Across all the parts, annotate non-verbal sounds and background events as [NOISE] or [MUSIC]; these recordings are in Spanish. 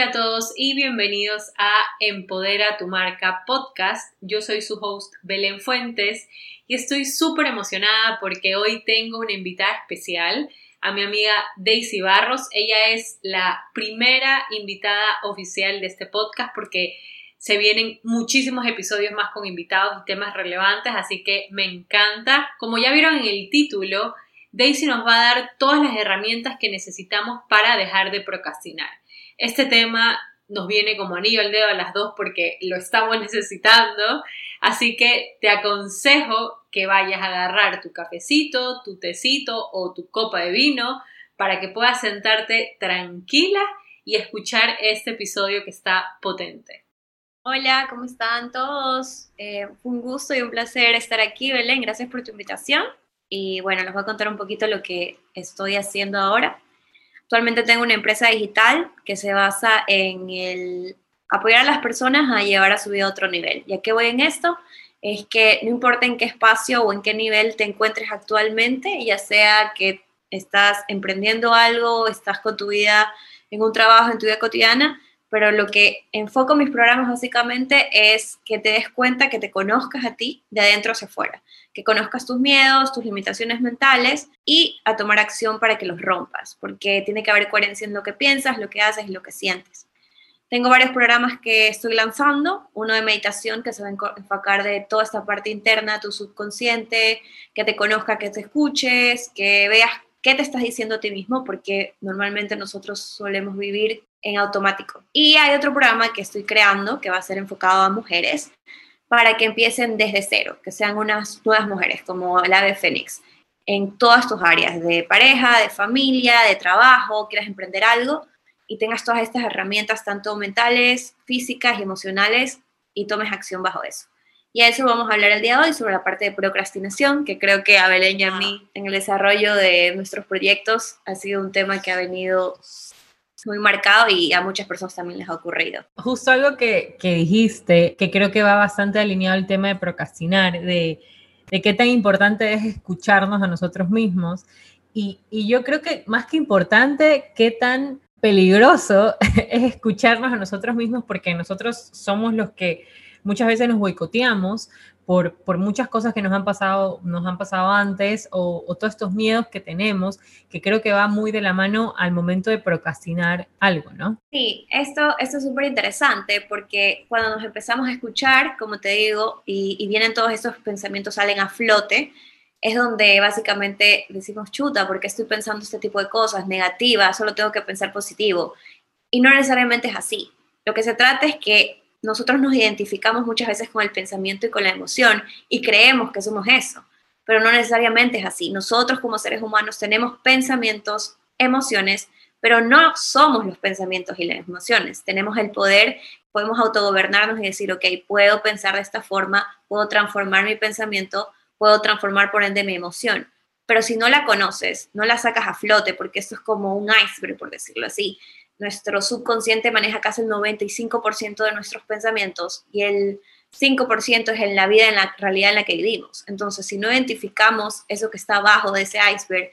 Hola a todos y bienvenidos a Empodera tu marca podcast. Yo soy su host Belén Fuentes y estoy súper emocionada porque hoy tengo una invitada especial, a mi amiga Daisy Barros. Ella es la primera invitada oficial de este podcast porque se vienen muchísimos episodios más con invitados y temas relevantes, así que me encanta. Como ya vieron en el título, Daisy nos va a dar todas las herramientas que necesitamos para dejar de procrastinar. Este tema nos viene como anillo al dedo a las dos porque lo estamos [LAUGHS] necesitando, así que te aconsejo que vayas a agarrar tu cafecito, tu tecito o tu copa de vino para que puedas sentarte tranquila y escuchar este episodio que está potente. Hola, ¿cómo están todos? Eh, un gusto y un placer estar aquí, Belén. Gracias por tu invitación. Y bueno, les voy a contar un poquito lo que estoy haciendo ahora. Actualmente tengo una empresa digital que se basa en el apoyar a las personas a llevar a su vida a otro nivel. ¿Y a qué voy en esto? Es que no importa en qué espacio o en qué nivel te encuentres actualmente, ya sea que estás emprendiendo algo, estás con tu vida en un trabajo, en tu vida cotidiana, pero lo que enfoco mis programas básicamente es que te des cuenta, que te conozcas a ti de adentro hacia afuera, que conozcas tus miedos, tus limitaciones mentales y a tomar acción para que los rompas, porque tiene que haber coherencia en lo que piensas, lo que haces y lo que sientes. Tengo varios programas que estoy lanzando, uno de meditación que se va a enfocar de toda esta parte interna, tu subconsciente, que te conozca, que te escuches, que veas qué te estás diciendo a ti mismo, porque normalmente nosotros solemos vivir en automático. Y hay otro programa que estoy creando que va a ser enfocado a mujeres para que empiecen desde cero, que sean unas nuevas mujeres como la de Fénix, en todas tus áreas de pareja, de familia, de trabajo, quieras emprender algo y tengas todas estas herramientas, tanto mentales, físicas y emocionales, y tomes acción bajo eso. Y a eso vamos a hablar el día de hoy sobre la parte de procrastinación, que creo que a Belén y a mí en el desarrollo de nuestros proyectos ha sido un tema que ha venido muy marcado y a muchas personas también les ha ocurrido. Justo algo que, que dijiste, que creo que va bastante alineado al tema de procrastinar, de, de qué tan importante es escucharnos a nosotros mismos. Y, y yo creo que más que importante, qué tan peligroso [LAUGHS] es escucharnos a nosotros mismos porque nosotros somos los que muchas veces nos boicoteamos por, por, muchas cosas que nos han pasado, nos han pasado antes o, todos estos miedos que tenemos, que creo que va muy de la mano al momento de procrastinar algo, ¿no? Sí, esto, esto es súper interesante porque cuando nos empezamos a escuchar, como te digo, y, y vienen todos estos pensamientos, salen a flote, es donde básicamente decimos, chuta, porque estoy pensando este tipo de cosas negativas, solo tengo que pensar positivo. Y no necesariamente es así. Lo que se trata es que nosotros nos identificamos muchas veces con el pensamiento y con la emoción y creemos que somos eso, pero no necesariamente es así. Nosotros como seres humanos tenemos pensamientos, emociones, pero no somos los pensamientos y las emociones. Tenemos el poder, podemos autogobernarnos y decir, ok, puedo pensar de esta forma, puedo transformar mi pensamiento, puedo transformar por ende mi emoción. Pero si no la conoces, no la sacas a flote, porque esto es como un iceberg, por decirlo así, nuestro subconsciente maneja casi el 95% de nuestros pensamientos y el 5% es en la vida, en la realidad en la que vivimos. Entonces, si no identificamos eso que está abajo de ese iceberg,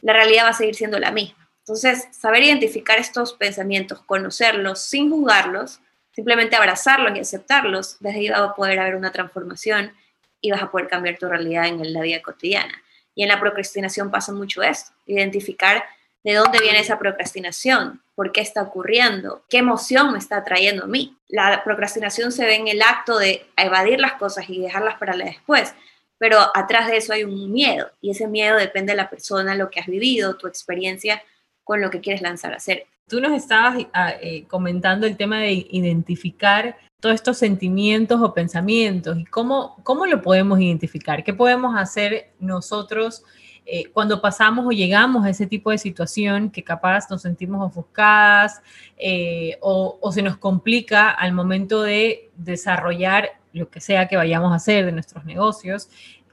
la realidad va a seguir siendo la misma. Entonces, saber identificar estos pensamientos, conocerlos sin juzgarlos, simplemente abrazarlos y aceptarlos, desde ahí va a poder haber una transformación y vas a poder cambiar tu realidad en la vida cotidiana. Y en la procrastinación pasa mucho esto, identificar de dónde viene esa procrastinación, por qué está ocurriendo, qué emoción me está trayendo a mí. La procrastinación se ve en el acto de evadir las cosas y dejarlas para después, pero atrás de eso hay un miedo y ese miedo depende de la persona, lo que has vivido, tu experiencia con lo que quieres lanzar a hacer. Tú nos estabas ah, eh, comentando el tema de identificar todos estos sentimientos o pensamientos y cómo, cómo lo podemos identificar, qué podemos hacer nosotros eh, cuando pasamos o llegamos a ese tipo de situación que capaz nos sentimos ofuscadas eh, o, o, se nos complica al momento de desarrollar lo que sea que vayamos a hacer de nuestros negocios,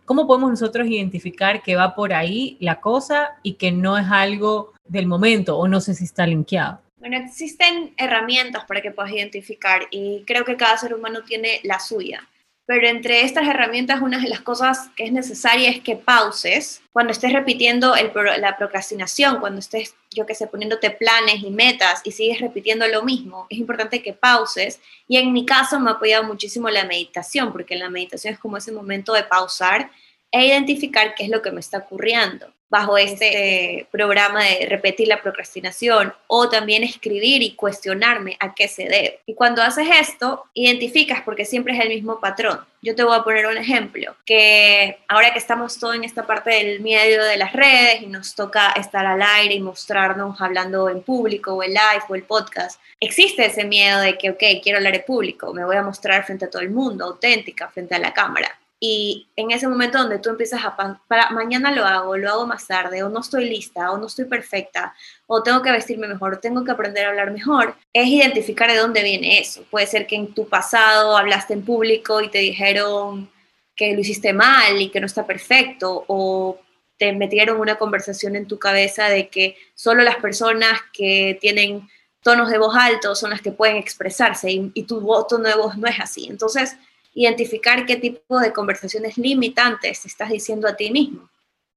¿cómo podemos nosotros identificar que va por ahí la cosa y que no es algo del momento o no sé si está linkeado? Bueno, existen herramientas para que puedas identificar y creo que cada ser humano tiene la suya pero entre estas herramientas una de las cosas que es necesaria es que pauses cuando estés repitiendo la procrastinación, cuando estés, yo que sé, poniéndote planes y metas y sigues repitiendo lo mismo, es importante que pauses. Y en mi caso me ha apoyado muchísimo la meditación, porque la meditación es como ese momento de pausar e identificar qué es lo que me está ocurriendo bajo este programa de repetir la procrastinación o también escribir y cuestionarme a qué se debe. Y cuando haces esto, identificas porque siempre es el mismo patrón. Yo te voy a poner un ejemplo, que ahora que estamos todo en esta parte del medio de las redes y nos toca estar al aire y mostrarnos hablando en público o en live o el podcast, existe ese miedo de que, ok, quiero hablar en público, me voy a mostrar frente a todo el mundo, auténtica, frente a la cámara y en ese momento donde tú empiezas a, para mañana lo hago, lo hago más tarde, o no estoy lista, o no estoy perfecta, o tengo que vestirme mejor, o tengo que aprender a hablar mejor, es identificar de dónde viene eso. Puede ser que en tu pasado hablaste en público y te dijeron que lo hiciste mal y que no está perfecto, o te metieron una conversación en tu cabeza de que solo las personas que tienen tonos de voz altos son las que pueden expresarse y, y tu tono de voz no es así. Entonces, identificar qué tipo de conversaciones limitantes estás diciendo a ti mismo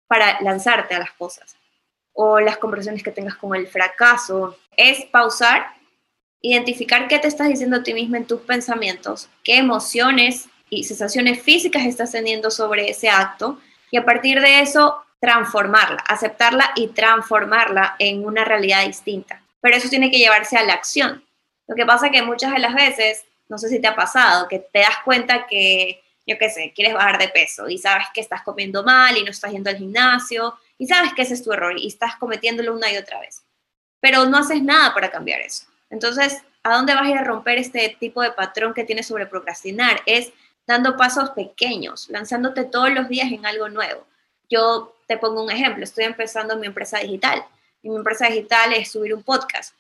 para lanzarte a las cosas. O las conversaciones que tengas con el fracaso. Es pausar, identificar qué te estás diciendo a ti mismo en tus pensamientos, qué emociones y sensaciones físicas estás teniendo sobre ese acto y a partir de eso transformarla, aceptarla y transformarla en una realidad distinta. Pero eso tiene que llevarse a la acción. Lo que pasa que muchas de las veces no sé si te ha pasado, que te das cuenta que, yo qué sé, quieres bajar de peso y sabes que estás comiendo mal y no estás yendo al gimnasio y sabes que ese es tu error y estás cometiéndolo una y otra vez. Pero no haces nada para cambiar eso. Entonces, ¿a dónde vas a ir a romper este tipo de patrón que tienes sobre procrastinar? Es dando pasos pequeños, lanzándote todos los días en algo nuevo. Yo te pongo un ejemplo, estoy empezando mi empresa digital. Y mi empresa digital es subir un podcast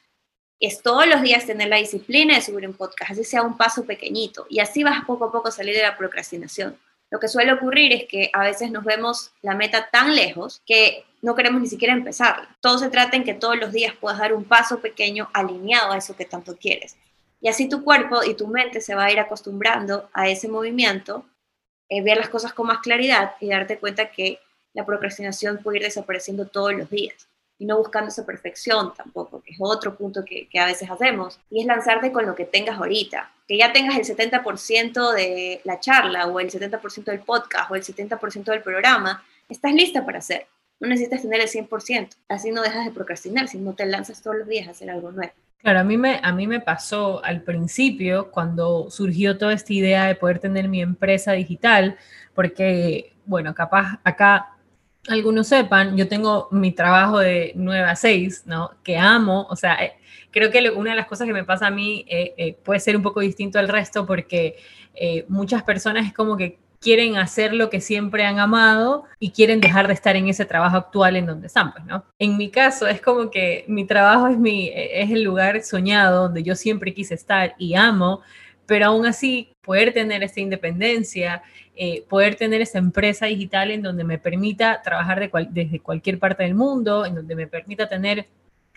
es todos los días tener la disciplina de subir un podcast, así sea un paso pequeñito, y así vas poco a poco a salir de la procrastinación. Lo que suele ocurrir es que a veces nos vemos la meta tan lejos que no queremos ni siquiera empezarla. Todo se trata en que todos los días puedas dar un paso pequeño alineado a eso que tanto quieres. Y así tu cuerpo y tu mente se va a ir acostumbrando a ese movimiento, eh, ver las cosas con más claridad y darte cuenta que la procrastinación puede ir desapareciendo todos los días y no buscando esa perfección tampoco, que es otro punto que, que, a veces hacemos, y es lanzarte con lo que tengas ahorita, que ya tengas el 70% de la charla o el 70% del podcast o el 70% del programa, estás lista para hacer. No necesitas tener el 100%, así no dejas de procrastinar, si no te lanzas todos los días a hacer algo nuevo. Claro, a mí, me, a mí me pasó al principio cuando surgió toda esta idea de poder tener mi empresa digital, porque, bueno, capaz acá algunos sepan, yo tengo mi trabajo de 9 a 6, ¿no? Que amo, o sea, eh, creo que una de las cosas que me pasa a mí eh, eh, puede ser un poco distinto al resto porque muchas personas es como que quieren hacer lo que siempre han amado y quieren dejar de estar en ese trabajo actual en donde están, pues, ¿no? En mi caso es como que mi trabajo es, mi, es el lugar soñado donde yo siempre quise estar y amo, pero aún así poder tener esta independencia, eh, poder tener esa empresa digital en donde me permita trabajar desde cualquier parte del mundo, en donde me permita tener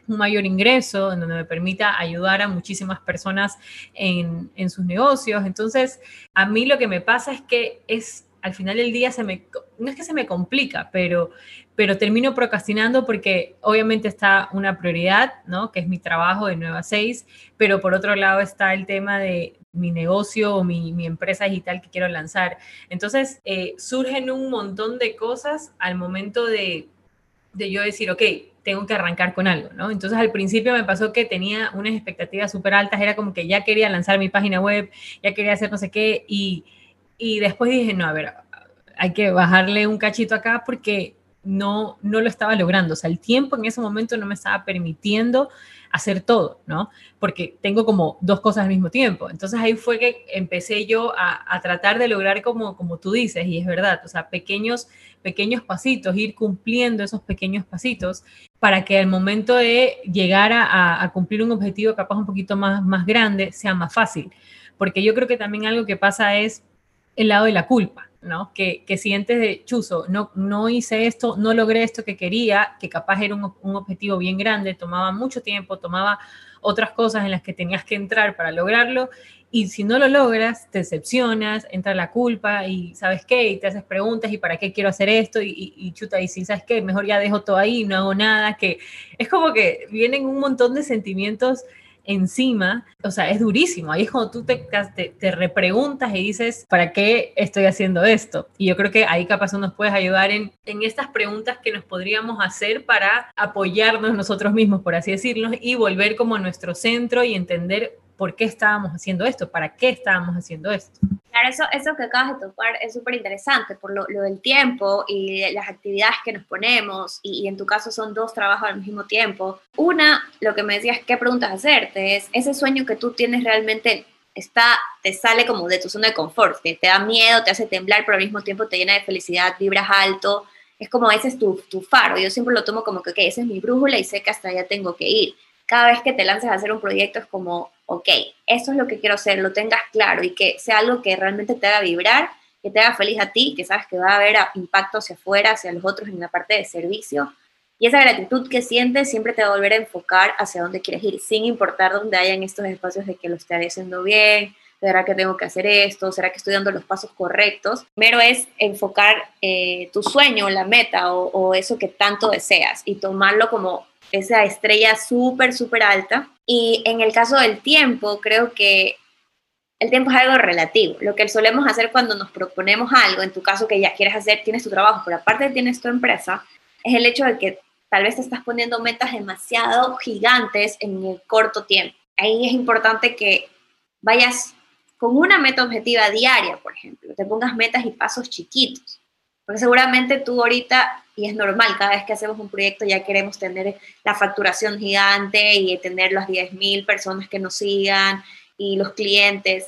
un mayor ingreso, en donde me permita ayudar a muchísimas personas en, en sus negocios. Entonces, a mí lo que me pasa es que es al final del día se me, no es que se me complica, pero, pero termino procrastinando porque obviamente está una prioridad, ¿no? Que es mi trabajo de 9 a 6, pero por otro lado está el tema de mi negocio o mi, mi empresa digital que quiero lanzar. Entonces, eh, surgen un montón de cosas al momento de, de yo decir, ok, tengo que arrancar con algo, ¿no? Entonces al principio me pasó que tenía unas expectativas súper altas, era como que ya quería lanzar mi página web, ya quería hacer no sé qué, y, y después dije, no, a ver, hay que bajarle un cachito acá porque no, no lo estaba logrando. O sea, el tiempo en ese momento no me estaba permitiendo hacer todo, ¿no? Porque tengo como dos cosas al mismo tiempo. Entonces ahí fue que empecé yo a, tratar de lograr como, como tú dices, y es verdad, o sea, pequeños, pequeños pasitos, ir cumpliendo esos pequeños pasitos para que al momento de llegar a, a cumplir un objetivo capaz un poquito más, más grande sea más fácil. Porque yo creo que también algo que pasa es el lado de la culpa, ¿no? Que, que sientes de, chuzo, no, no hice esto, no logré esto que quería, que capaz era un, objetivo bien grande, tomaba mucho tiempo, tomaba otras cosas en las que tenías que entrar para lograrlo. Y si no lo logras, te decepcionas, entra la culpa y sabes qué, y te haces preguntas y para qué quiero hacer esto y, y, chuta, y si sabes qué, mejor ya dejo todo ahí, no hago nada, que es como que vienen un montón de sentimientos encima, o sea, es durísimo. Ahí es cuando tú te, te, repreguntas y dices, ¿para qué estoy haciendo esto? Y yo creo que ahí capaz nos puedes ayudar en, en estas preguntas que nos podríamos hacer para apoyarnos nosotros mismos, por así decirlo, y volver como a nuestro centro y entender por qué estábamos haciendo esto, para qué estábamos haciendo esto. Eso, eso que acabas de tocar es súper interesante por lo, del tiempo y las actividades que nos ponemos, y, en tu caso son dos trabajos al mismo tiempo. Una, lo que me decías, ¿qué preguntas hacerte? Es ese sueño que tú tienes realmente está, te sale como de tu zona de confort, te, da miedo, te hace temblar, pero al mismo tiempo te llena de felicidad, vibras alto, es como ese es tu, tu faro, yo siempre lo tomo como que, ok, esa es mi brújula y sé que hasta allá tengo que ir cada vez que te lances a hacer un proyecto es como, ok, eso es lo que quiero hacer, lo tengas claro y que sea algo que realmente te haga vibrar, que te haga feliz a ti, que sabes que va a haber impacto hacia afuera, hacia los otros en la parte de servicio. Y esa gratitud que sientes siempre te va a volver a enfocar hacia dónde quieres ir, sin importar dónde hayan estos espacios de que lo estaré haciendo bien, ¿será que tengo que hacer esto? ¿Será que estoy dando los pasos correctos? Primero es enfocar eh, tu sueño, la meta o, o, eso que tanto deseas y tomarlo como esa estrella súper, súper alta. Y en el caso del tiempo, creo que el tiempo es algo relativo. Lo que solemos hacer cuando nos proponemos algo, en tu caso que ya quieres hacer, tienes tu trabajo, pero aparte tienes tu empresa, es el hecho de que tal vez te estás poniendo metas demasiado gigantes en el corto tiempo. Ahí es importante que vayas con una meta objetiva diaria, por ejemplo, te pongas metas y pasos chiquitos. Porque seguramente tú ahorita, y es normal, cada vez que hacemos un proyecto ya queremos tener la facturación gigante y tener las 10.000 personas que nos sigan y los clientes.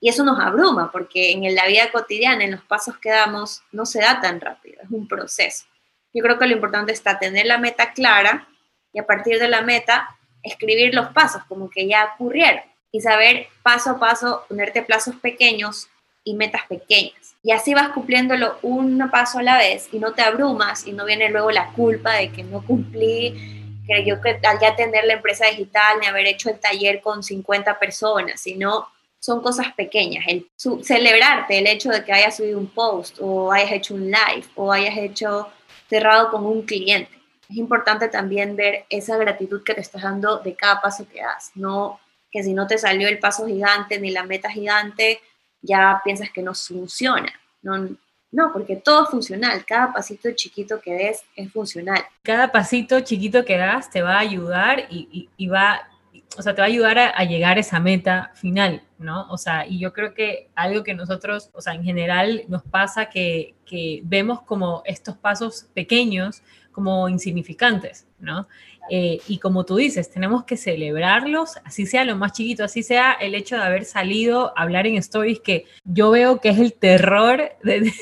Y eso nos abruma porque en la vida cotidiana, en los pasos que damos, no se da tan rápido, es un proceso. Yo creo que lo importante está tener la meta clara y a partir de la meta escribir los pasos como que ya ocurrieron y saber paso a paso ponerte plazos pequeños y metas pequeñas y así vas cumpliéndolo un paso a la vez y no te abrumas y no viene luego la culpa de que no cumplí, que yo que ya tener la empresa digital ni haber hecho el taller con 50 personas, sino son cosas pequeñas. El celebrarte el hecho de que hayas subido un post o hayas hecho un live o hayas hecho cerrado con un cliente. Es importante también ver esa gratitud que te estás dando de cada paso que das, no que si no te salió el paso gigante ni la meta gigante, ya piensas que no funciona. No, no, porque todo es funcional, cada pasito chiquito que des es funcional. Cada pasito chiquito que das te va a ayudar y, y, va, o sea, te va a ayudar a, llegar a esa meta final, ¿no? O sea, y yo creo que algo que nosotros, o sea, en general nos pasa que, que vemos como estos pasos pequeños como insignificantes, ¿no? Eh, y como tú dices, tenemos que celebrarlos, así sea lo más chiquito, así sea el hecho de haber salido a hablar en stories, que yo veo que es el terror de,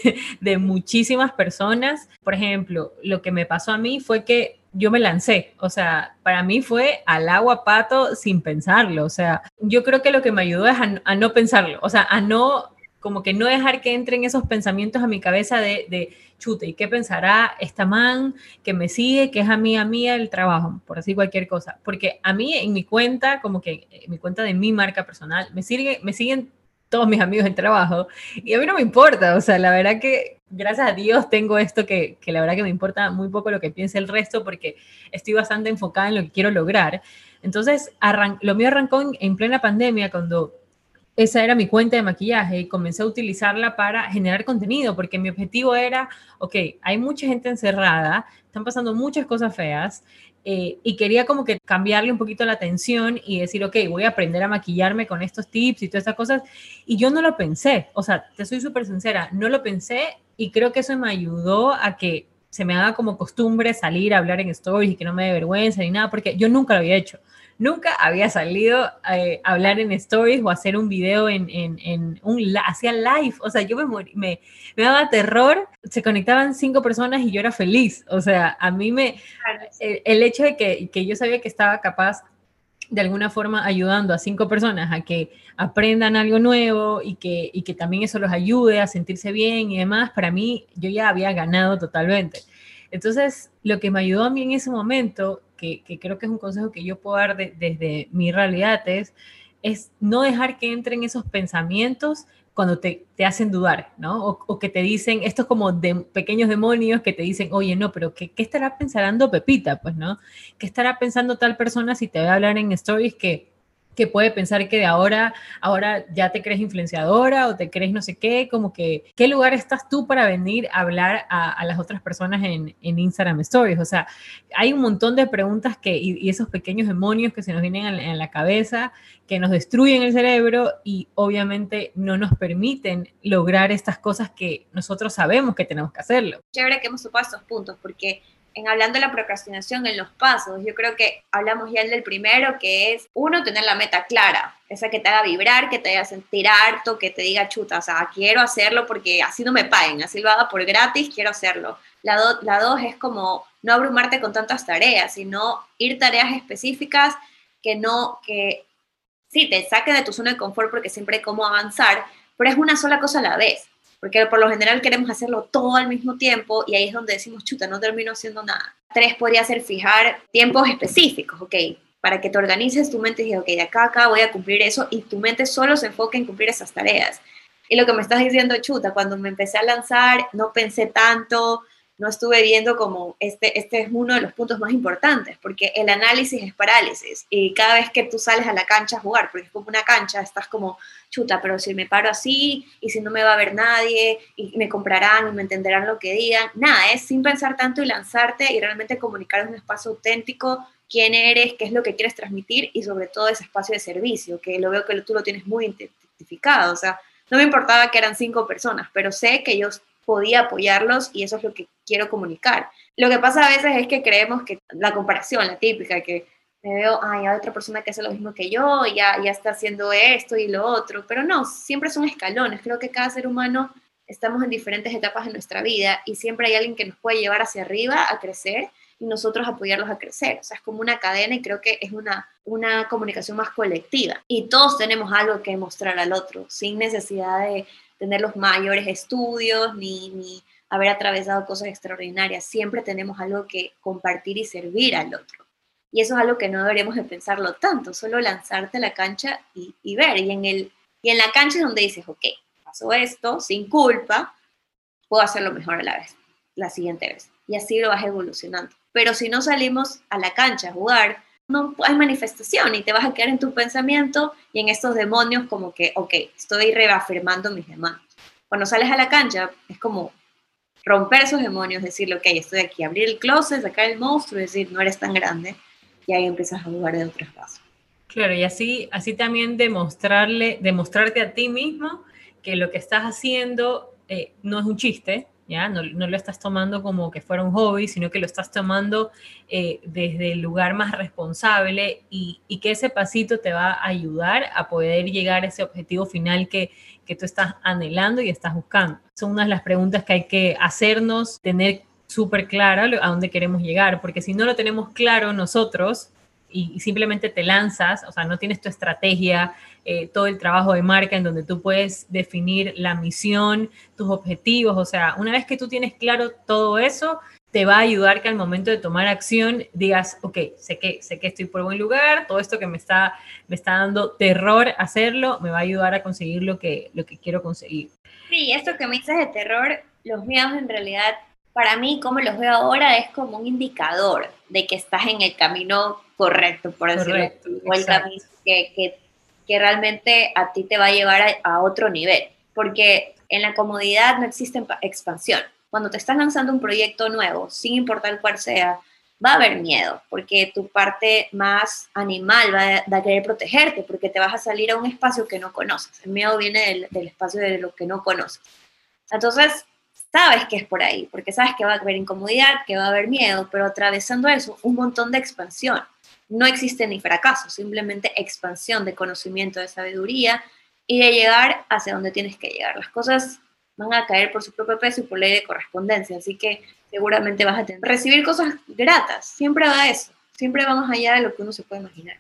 de, muchísimas personas. Por ejemplo, lo que me pasó a mí fue que yo me lancé, o sea, para mí fue al agua pato sin pensarlo, o sea, yo creo que lo que me ayudó es a, no pensarlo, o sea, a no, como que no dejar que entren esos pensamientos a mi cabeza de, de chute, ¿y qué pensará esta man que me sigue, que es a mí, a mí el trabajo, por así cualquier cosa? Porque a mí en mi cuenta, como que en mi cuenta de mi marca personal, me, sigue, me siguen todos mis amigos del trabajo y a mí no me importa, o sea, la verdad que gracias a Dios tengo esto que, que la verdad que me importa muy poco lo que piense el resto porque estoy bastante enfocada en lo que quiero lograr. Entonces, lo mío arrancó en plena pandemia cuando esa era mi cuenta de maquillaje y comencé a utilizarla para generar contenido, porque mi objetivo era, ok, hay mucha gente encerrada, están pasando muchas cosas feas, eh, y quería como que cambiarle un poquito la atención y decir, ok, voy a aprender a maquillarme con estos tips y todas estas cosas. Y yo no lo pensé, o sea, te soy súper sincera, no lo pensé y creo que eso me ayudó a que se me haga como costumbre salir a hablar en stories y que no me dé vergüenza ni nada, porque yo nunca lo había hecho nunca había salido eh, a hablar en stories o hacer un video en, en, un, hacía live, o sea, yo me, me, me, daba terror, se conectaban cinco personas y yo era feliz, o sea, a mí me, el, hecho de que, que yo sabía que estaba capaz de alguna forma ayudando a cinco personas a que aprendan algo nuevo y que, y que también eso los ayude a sentirse bien y demás, para mí yo ya había ganado totalmente. Entonces, lo que me ayudó a mí en ese momento que, creo que es un consejo que yo puedo dar desde mi realidad, es, es no dejar que entren esos pensamientos cuando te, hacen dudar, ¿no? O, que te dicen, estos como de pequeños demonios que te dicen, oye, no, pero ¿qué, ¿qué, estará pensando Pepita? Pues, ¿no? ¿Qué estará pensando tal persona si te va a hablar en stories que que puede pensar que de ahora, ahora ya te crees influenciadora o te crees no sé qué, como que, ¿qué lugar estás tú para venir a hablar a, las otras personas en, Instagram Stories? O sea, hay un montón de preguntas que, y, esos pequeños demonios que se nos vienen en, la cabeza, que nos destruyen el cerebro y obviamente no nos permiten lograr estas cosas que nosotros sabemos que tenemos que hacerlo. Chévere que hemos topado estos puntos, porque en hablando de la procrastinación en los pasos, yo creo que hablamos ya del primero, que es uno, tener la meta clara, esa que te haga vibrar, que te haga sentir harto, que te diga chuta, o sea, quiero hacerlo porque así no me paguen, así lo haga por gratis, quiero hacerlo. La, la dos es como no abrumarte con tantas tareas, sino ir tareas específicas que no, que sí, te saquen de tu zona de confort porque siempre hay cómo avanzar, pero es una sola cosa a la vez porque por lo general queremos hacerlo todo al mismo tiempo y ahí es donde decimos, chuta, no termino haciendo nada. Tres podría ser fijar tiempos específicos, ok, para que te organices tu mente y digas, ok, de acá acá voy a cumplir eso y tu mente solo se enfoque en cumplir esas tareas. Y lo que me estás diciendo, chuta, cuando me empecé a lanzar, no pensé tanto, no estuve viendo como este, este es uno de los puntos más importantes, porque el análisis es parálisis y cada vez que tú sales a la cancha a jugar, porque es como una cancha, estás como, chuta, pero si me paro así y si no me va a ver nadie y me comprarán y me entenderán lo que digan, nada, es sin pensar tanto y lanzarte y realmente comunicar un espacio auténtico quién eres, qué es lo que quieres transmitir y sobre todo ese espacio de servicio, que lo veo que tú lo tienes muy identificado, o sea, no me importaba que eran cinco personas, pero sé que yo podía apoyarlos y eso es lo que quiero comunicar. Lo que pasa a veces es que creemos que la comparación, la típica, que me veo, ay, hay otra persona que hace lo mismo que yo, ya, ya está haciendo esto y lo otro, pero no, siempre son escalones. Creo que cada ser humano estamos en diferentes etapas de nuestra vida y siempre hay alguien que nos puede llevar hacia arriba a crecer y nosotros apoyarlos a crecer. O sea, es como una cadena y creo que es una, una comunicación más colectiva. Y todos tenemos algo que mostrar al otro, sin necesidad de tener los mayores estudios ni, ni haber atravesado cosas extraordinarias. Siempre tenemos algo que compartir y servir al otro. Y eso es algo que no deberíamos de pensarlo tanto, solo lanzarte a la cancha y, y ver. Y en, el, y en la cancha es donde dices, ok, pasó esto, sin culpa, puedo hacerlo mejor a la vez, la siguiente vez. Y así lo vas evolucionando. Pero si no salimos a la cancha a jugar, no hay manifestación y te vas a quedar en tu pensamiento y en estos demonios como que, ok, estoy reafirmando mis demonios. Cuando sales a la cancha es como romper esos demonios, decirle, ok, estoy aquí, abrir el closet, sacar el monstruo decir, no eres tan grande, y ahí empiezas a jugar de otros pasos. Claro, y así, así también demostrarle, demostrarte a ti mismo que lo que estás haciendo eh, no es un chiste, ¿ya? No, lo estás tomando como que fuera un hobby, sino que lo estás tomando eh, desde el lugar más responsable y, que ese pasito te va a ayudar a poder llegar a ese objetivo final que, que tú estás anhelando y estás buscando. Son unas de las preguntas que hay que hacernos, tener súper clara a dónde queremos llegar, porque si no lo tenemos claro nosotros, y, simplemente te lanzas, o sea, no tienes tu estrategia, eh, todo el trabajo de marca en donde tú puedes definir la misión, tus objetivos, o sea, una vez que tú tienes claro todo eso, te va a ayudar que al momento de tomar acción digas, ok, sé que, sé que estoy por buen lugar, todo esto que me está, me está dando terror hacerlo, me va a ayudar a conseguir lo que, lo que quiero conseguir. Sí, esto que me dices de terror, los miedos en realidad, para mí, como los veo ahora, es como un indicador de que estás en el camino correcto, por decirlo o el camino que, que, que, realmente a ti te va a llevar a, otro nivel, porque en la comodidad no existe expansión. Cuando te estás lanzando un proyecto nuevo, sin importar cuál sea, va a haber miedo, porque tu parte más animal va a, querer protegerte, porque te vas a salir a un espacio que no conoces. El miedo viene del, del espacio de lo que no conoces. Entonces, sabes que es por ahí, porque sabes que va a haber incomodidad, que va a haber miedo, pero atravesando eso, un montón de expansión no existe ni fracaso, simplemente expansión de conocimiento, de sabiduría y de llegar hacia donde tienes que llegar. Las cosas van a caer por su propio peso y por ley de correspondencia, así que seguramente vas a tener recibir cosas gratas, siempre va eso, siempre vamos allá de lo que uno se puede imaginar.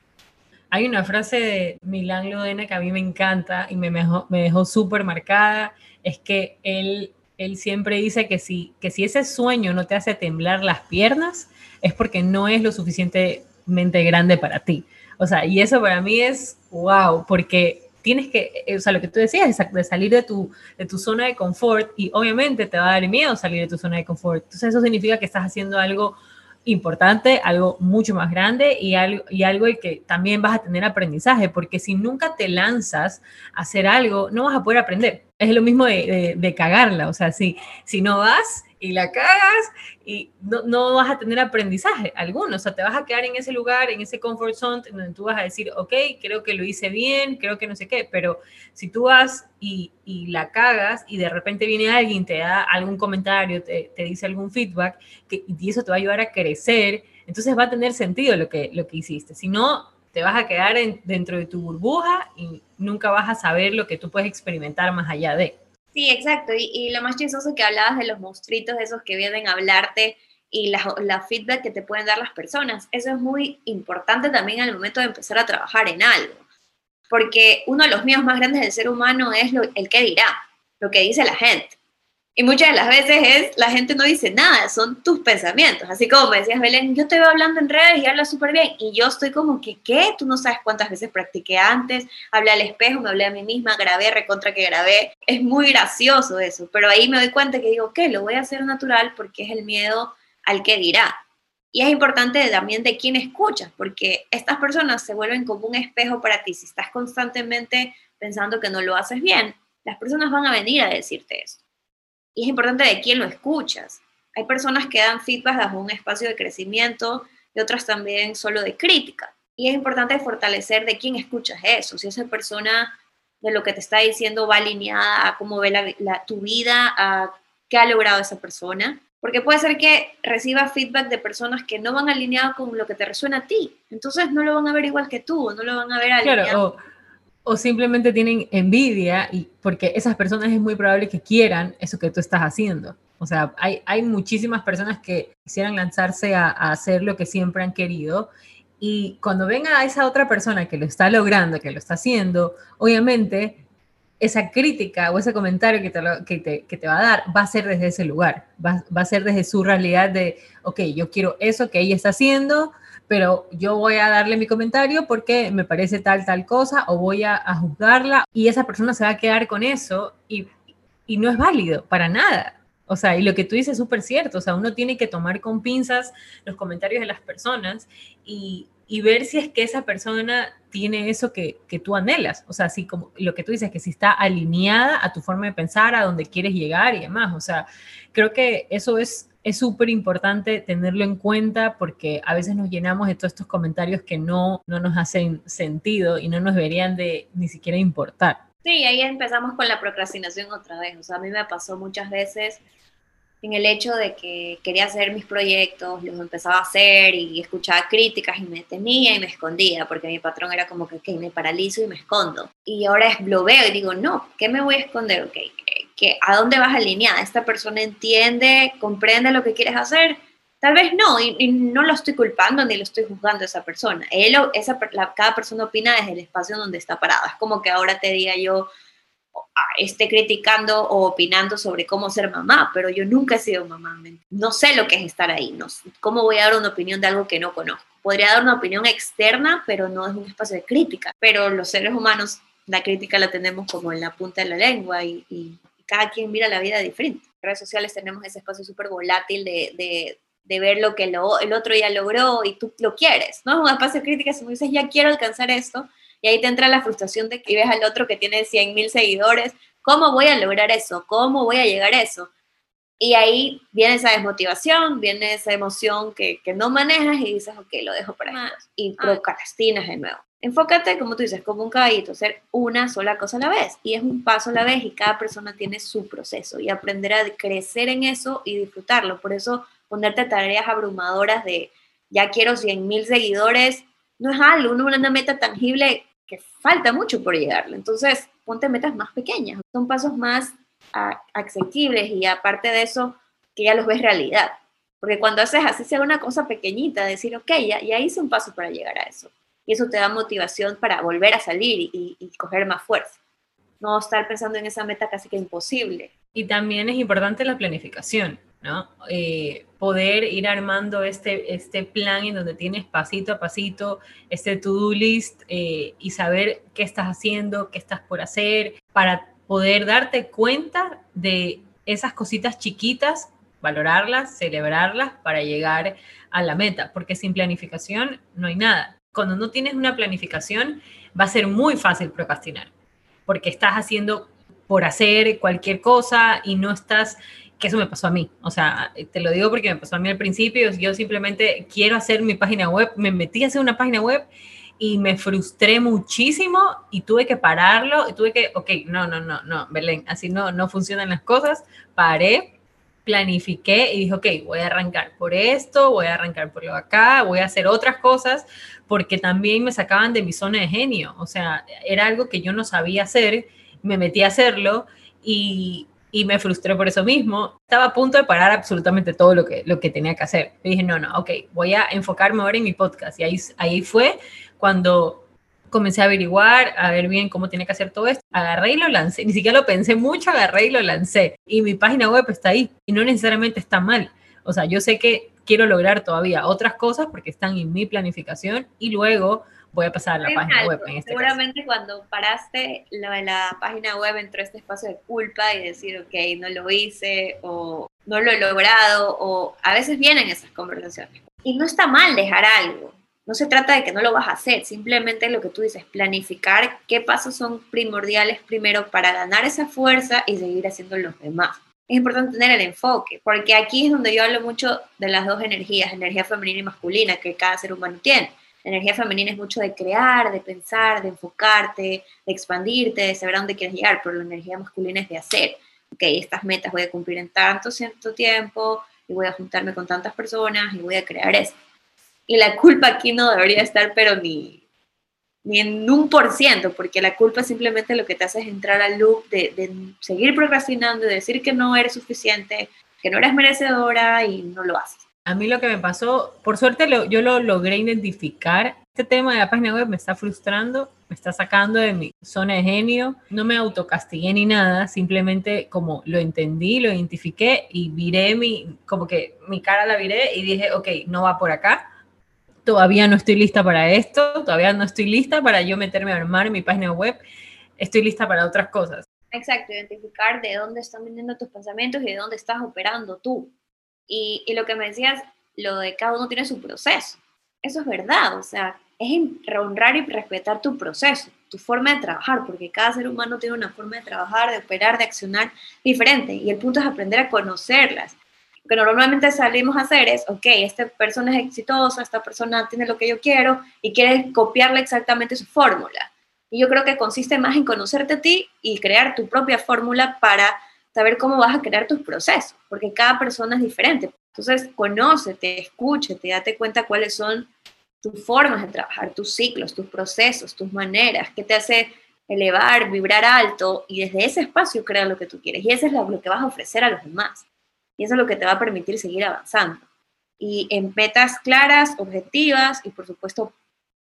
Hay una frase de Milán Lodena que a mí me encanta y me dejó, me dejó súper marcada, es que él él siempre dice que si, que si ese sueño no te hace temblar las piernas, es porque no es lo suficientemente grande para ti. O sea, y eso para mí es wow, porque tienes que, o sea, lo que tú decías, de salir de tu, de tu zona de confort y obviamente te va a dar miedo salir de tu zona de confort. Entonces eso significa que estás haciendo algo importante, algo mucho más grande y algo, y algo que también vas a tener aprendizaje, porque si nunca te lanzas a hacer algo, no vas a poder aprender. Es lo mismo de, de, cagarla, o sea, si, si no vas y la cagas y no, no, vas a tener aprendizaje alguno, o sea, te vas a quedar en ese lugar, en ese comfort zone, donde tú vas a decir, ok, creo que lo hice bien, creo que no sé qué, pero si tú vas y, y la cagas y de repente viene alguien, te da algún comentario, te, te dice algún feedback, que, y eso te va a ayudar a crecer, entonces va a tener sentido lo que, lo que hiciste, si no, te vas a quedar dentro de tu burbuja y nunca vas a saber lo que tú puedes experimentar más allá de. Sí, exacto. Y, lo más chistoso que hablabas de los monstruitos, esos que vienen a hablarte y la, la, feedback que te pueden dar las personas. Eso es muy importante también al momento de empezar a trabajar en algo. Porque uno de los miedos más grandes del ser humano es lo, el que dirá, lo que dice la gente. Y muchas de las veces es, la gente no dice nada, son tus pensamientos. Así como me decías, Belén, yo te veo hablando en redes y hablas súper bien. Y yo estoy como que, ¿qué? Tú no sabes cuántas veces practiqué antes, hablé al espejo, me hablé a mí misma, grabé, recontra que grabé. Es muy gracioso eso, pero ahí me doy cuenta que digo, ¿qué? Lo voy a hacer natural porque es el miedo al que dirá. Y es importante también de quién escuchas, porque estas personas se vuelven como un espejo para ti. Si estás constantemente pensando que no lo haces bien, las personas van a venir a decirte eso y es importante de quién lo escuchas. Hay personas que dan feedback bajo un espacio de crecimiento y otras también solo de crítica. Y es importante fortalecer de quién escuchas eso. Si esa persona de lo que te está diciendo va alineada a cómo ve la, tu vida, a qué ha logrado esa persona. Porque puede ser que reciba feedback de personas que no van alineadas con lo que te resuena a ti. Entonces no lo van a ver igual que tú, no lo van a ver alineado o simplemente tienen envidia y porque esas personas es muy probable que quieran eso que tú estás haciendo. O sea, hay, hay muchísimas personas que quisieran lanzarse a, hacer lo que siempre han querido y cuando ven a esa otra persona que lo está logrando, que lo está haciendo, obviamente esa crítica o ese comentario que te, que te, que te va a dar va a ser desde ese lugar, va, va, a ser desde su realidad de, ok, yo quiero eso que ella está haciendo, pero yo voy a darle mi comentario porque me parece tal, tal cosa, o voy a, juzgarla, y esa persona se va a quedar con eso, y, y no es válido para nada. O sea, y lo que tú dices es súper cierto, o sea, uno tiene que tomar con pinzas los comentarios de las personas y, y ver si es que esa persona tiene eso que, que, tú anhelas. O sea, así como lo que tú dices, que si está alineada a tu forma de pensar, a donde quieres llegar y demás. O sea, creo que eso es es súper importante tenerlo en cuenta porque a veces nos llenamos de todos estos comentarios que no, no nos hacen sentido y no nos deberían de ni siquiera importar. Sí, ahí empezamos con la procrastinación otra vez. O sea, a mí me pasó muchas veces en el hecho de que quería hacer mis proyectos, los empezaba a hacer y escuchaba críticas y me temía y me escondía, porque mi patrón era como que me paralizo y me escondo. Y ahora es, lo veo y digo, no, ¿qué me voy a esconder? Ok, que a dónde vas alineada, esta persona entiende, comprende lo que quieres hacer, tal vez no, y, no lo estoy culpando ni lo estoy juzgando a esa persona, Él, esa, cada persona opina desde el espacio donde está parada, es como que ahora te diga yo, esté criticando o opinando sobre cómo ser mamá, pero yo nunca he sido mamá, no sé lo que es estar ahí, no, cómo voy a dar una opinión de algo que no conozco. Podría dar una opinión externa, pero no es un espacio de crítica. Pero los seres humanos, la crítica la tenemos como en la punta de la lengua y, y cada quien mira la vida diferente. En redes sociales tenemos ese espacio súper volátil de, de, de, ver lo que el otro ya logró y tú lo quieres, ¿no? Es un espacio de crítica, si dices, ya quiero alcanzar esto, y ahí te entra la frustración de que ves al otro que tiene 100 mil seguidores, ¿cómo voy a lograr eso? ¿Cómo voy a llegar a eso? Y ahí viene esa desmotivación, viene esa emoción que, que no manejas y dices, ok, lo dejo para después. Y procrastinas de nuevo. Enfócate, como tú dices, como un caballito, hacer una sola cosa a la vez. Y es un paso a la vez y cada persona tiene su proceso y aprender a crecer en eso y disfrutarlo. Por eso ponerte tareas abrumadoras de ya quiero 100 mil seguidores no es algo, no es una meta tangible que falta mucho por llegarlo. Entonces, ponte metas más pequeñas. Son pasos más accesibles y aparte de eso, que ya los ves realidad. Porque cuando haces así sea una cosa pequeñita, decir, ok, ya, ya hice un paso para llegar a eso y eso te da motivación para volver a salir y, coger más fuerza. No estar pensando en esa meta casi que imposible. Y también es importante la planificación, ¿no? Eh, poder ir armando este, este plan en donde tienes pasito a pasito este to-do list eh, y saber qué estás haciendo, qué estás por hacer, para poder darte cuenta de esas cositas chiquitas, valorarlas, celebrarlas para llegar a la meta, porque sin planificación no hay nada. Cuando no tienes una planificación, va a ser muy fácil procrastinar, porque estás haciendo por hacer cualquier cosa y no estás, que eso me pasó a mí, o sea, te lo digo porque me pasó a mí al principio, yo simplemente quiero hacer mi página web, me metí a hacer una página web y me frustré muchísimo y tuve que pararlo y tuve que, ok, no, no, no, no, Belén, así no, no funcionan las cosas, paré, planifiqué y dije, ok, voy a arrancar por esto, voy a arrancar por lo acá, voy a hacer otras cosas, porque también me sacaban de mi zona de genio, o sea, era algo que yo no sabía hacer, me metí a hacerlo y, y me frustré por eso mismo. Estaba a punto de parar absolutamente todo lo que, lo que tenía que hacer. Y dije, no, no, ok, voy a enfocarme ahora en mi podcast. Y ahí, ahí fue cuando comencé a averiguar, a ver bien cómo tiene que hacer todo esto. Agarré y lo lancé. Ni siquiera lo pensé mucho, agarré y lo lancé. Y mi página web está ahí. Y no necesariamente está mal. O sea, yo sé que quiero lograr todavía otras cosas porque están en mi planificación y luego voy a pasar a la página web. En este Seguramente cuando paraste de la página web entró este espacio de culpa y decir, ok, no lo hice o no lo he logrado o a veces vienen esas conversaciones. Y no está mal dejar algo. No se trata de que no lo vas a hacer, simplemente lo que tú dices, planificar qué pasos son primordiales primero para ganar esa fuerza y seguir haciendo los demás. Es importante tener el enfoque, porque aquí es donde yo hablo mucho de las dos energías, energía femenina y masculina, que cada ser humano tiene. La energía femenina es mucho de crear, de pensar, de enfocarte, de expandirte, de saber a dónde quieres llegar, pero la energía masculina es de hacer. Ok, estas metas voy a cumplir en tanto, cierto tiempo, y voy a juntarme con tantas personas y voy a crear eso. Y la culpa aquí no debería estar, pero ni, ni en un por ciento, porque la culpa simplemente lo que te hace es entrar al loop de, de seguir procrastinando, de decir que no eres suficiente, que no eres merecedora y no lo haces. A mí lo que me pasó, por suerte yo lo logré identificar. Este tema de la página web me está frustrando, me está sacando de mi zona de genio. No me autocastigué ni nada, simplemente como lo entendí, lo identifiqué y viré mi, como que mi cara la viré y dije, ok, no va por acá todavía no estoy lista para esto, todavía no estoy lista para yo meterme a armar mi página web, estoy lista para otras cosas. Exacto, identificar de dónde están viniendo tus pensamientos y de dónde estás operando tú. Y, lo que me decías, lo de cada uno tiene su proceso. Eso es verdad, o sea, es honrar y respetar tu proceso, tu forma de trabajar, porque cada ser humano tiene una forma de trabajar, de operar, de accionar diferente. Y el punto es aprender a conocerlas que normalmente salimos a hacer es, ok, esta persona es exitosa, esta persona tiene lo que yo quiero y quiere copiarle exactamente su fórmula. Y yo creo que consiste más en conocerte a ti y crear tu propia fórmula para saber cómo vas a crear tus procesos, porque cada persona es diferente. Entonces, conócete, escúchate, date cuenta cuáles son tus formas de trabajar, tus ciclos, tus procesos, tus maneras, qué te hace elevar, vibrar alto y desde ese espacio crear lo que tú quieres. Y eso es lo que vas a ofrecer a los demás. Y eso es lo que te va a permitir seguir avanzando. Y en metas claras, objetivas y por supuesto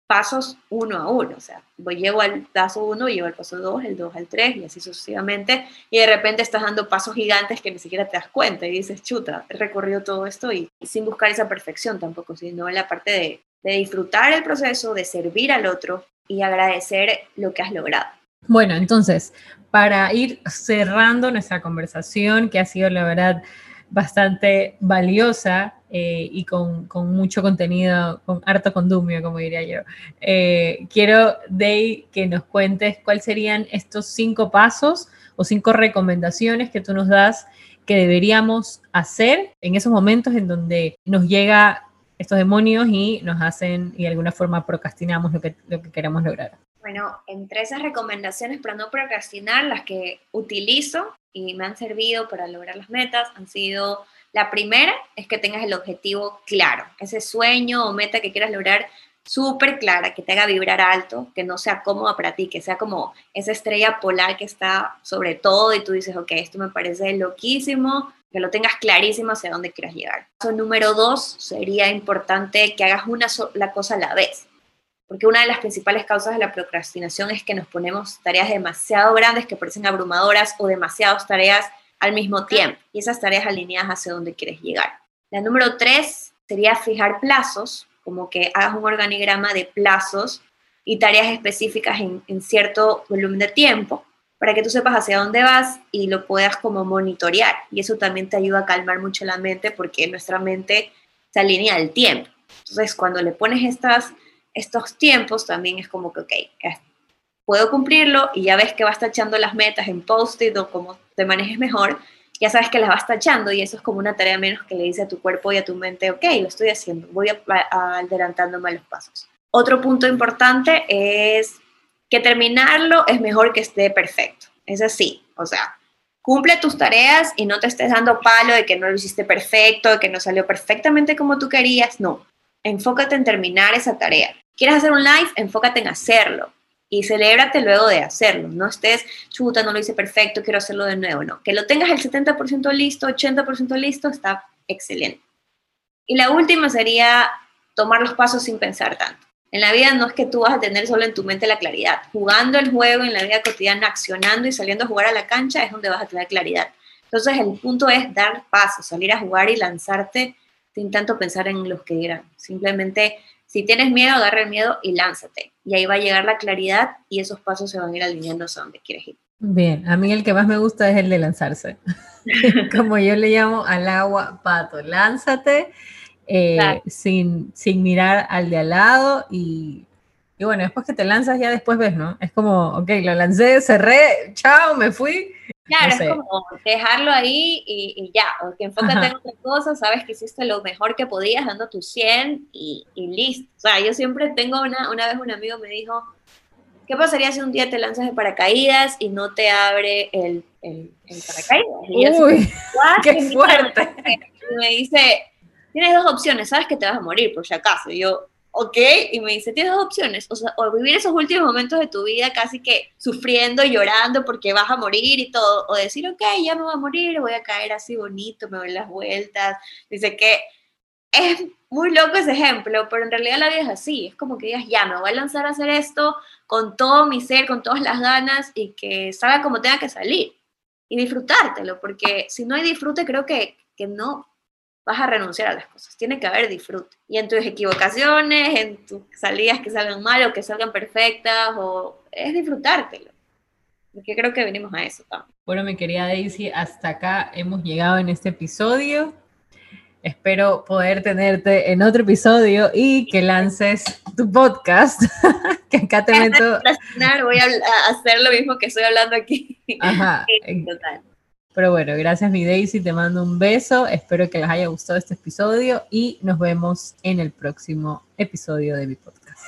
pasos uno a uno. O sea, voy, llego al paso uno, llevo al paso dos, el dos al tres y así sucesivamente. Y de repente estás dando pasos gigantes que ni siquiera te das cuenta y dices, chuta, he recorrido todo esto y, sin buscar esa perfección tampoco, sino la parte de, de disfrutar el proceso, de servir al otro y agradecer lo que has logrado. Bueno, entonces, para ir cerrando nuestra conversación, que ha sido la verdad bastante valiosa eh, y con, con, mucho contenido, con harto condumio, como diría yo. Eh, quiero, Day, que nos cuentes cuáles serían estos cinco pasos o cinco recomendaciones que tú nos das que deberíamos hacer en esos momentos en donde nos llega estos demonios y nos hacen y de alguna forma procrastinamos lo que, lo que queremos lograr. Bueno, entre esas recomendaciones para no procrastinar, las que utilizo y me han servido para lograr las metas han sido, la primera es que tengas el objetivo claro, ese sueño o meta que quieras lograr súper clara, que te haga vibrar alto, que no sea cómoda para ti, que sea como esa estrella polar que está sobre todo y tú dices, ok, esto me parece loquísimo, que lo tengas clarísimo hacia dónde quieras llegar. Paso número dos, sería importante que hagas una sola cosa a la vez porque una de las principales causas de la procrastinación es que nos ponemos tareas demasiado grandes que parecen abrumadoras o demasiadas tareas al mismo tiempo y esas tareas alineadas hacia donde quieres llegar. La número tres sería fijar plazos, como que hagas un organigrama de plazos y tareas específicas en, en cierto volumen de tiempo para que tú sepas hacia dónde vas y lo puedas como monitorear. Y eso también te ayuda a calmar mucho la mente porque nuestra mente se alinea al tiempo. Entonces, cuando le pones estas, estos tiempos, también es como que, ok, puedo cumplirlo y ya ves que vas tachando las metas en post-it o como te manejes mejor, ya sabes que las vas tachando y eso es como una tarea menos que le dice a tu cuerpo y a tu mente, ok, lo estoy haciendo, voy adelantándome a los pasos. Otro punto importante es que terminarlo es mejor que esté perfecto. Es así, o sea, cumple tus tareas y no te estés dando palo de que no lo hiciste perfecto, de que no salió perfectamente como tú querías. No, enfócate en terminar esa tarea. ¿Quieres hacer un live? Enfócate en hacerlo y celébrate luego de hacerlo. No estés, chuta, no lo hice perfecto, quiero hacerlo de nuevo. No, que lo tengas el 70% listo, 80% listo, está excelente. Y la última sería tomar los pasos sin pensar tanto. En la vida no es que tú vas a tener solo en tu mente la claridad. Jugando el juego en la vida cotidiana, accionando y saliendo a jugar a la cancha es donde vas a tener claridad. Entonces el punto es dar pasos, salir a jugar y lanzarte sin tanto pensar en los que dirán. Simplemente, si tienes miedo, agarra el miedo y lánzate. Y ahí va a llegar la claridad y esos pasos se van a ir alineando hacia donde quieres ir. Bien, a mí el que más me gusta es el de lanzarse. [LAUGHS] Como yo le llamo al agua pato, lánzate eh, sin, sin mirar al de al lado y, y, bueno, después que te lanzas ya después ves, ¿no? Es como, ok, lo lancé, cerré, chao, me fui. Claro, es como dejarlo ahí y, ya, o que enfócate en otra cosa, sabes que hiciste lo mejor que podías dando tu 100 y, y listo. O sea, yo siempre tengo una, una vez un amigo me dijo, ¿qué pasaría si un día te lanzas de paracaídas y no te abre el, el, el paracaídas? Uy, qué fuerte. Y me dice, tienes dos opciones, sabes que te vas a morir por si acaso. Y yo, ok, y me dice, tienes dos opciones, o, sea, o vivir esos últimos momentos de tu vida casi que sufriendo, llorando porque vas a morir y todo, o decir, ok, ya me voy a morir, voy a caer así bonito, me doy las vueltas. Dice que es muy loco ese ejemplo, pero en realidad la vida es así, es como que digas, ya, me voy a lanzar a hacer esto con todo mi ser, con todas las ganas y que salga como tenga que salir y disfrutártelo, porque si no hay disfrute creo que, que no, vas a renunciar a las cosas. Tiene que haber disfrute. Y en tus equivocaciones, en tus salidas que salgan mal o que salgan perfectas, o es disfrutártelo. Porque creo que venimos a eso también. Bueno, mi querida Daisy, hasta acá hemos llegado en este episodio. Espero poder tenerte en otro episodio y que lances tu podcast. [LAUGHS] que acá te meto. Voy a hacer lo mismo que estoy hablando aquí. Ajá. [LAUGHS] Total. Pero bueno, gracias mi Daisy, te mando un beso, espero que les haya gustado este episodio y nos vemos en el próximo episodio de mi podcast.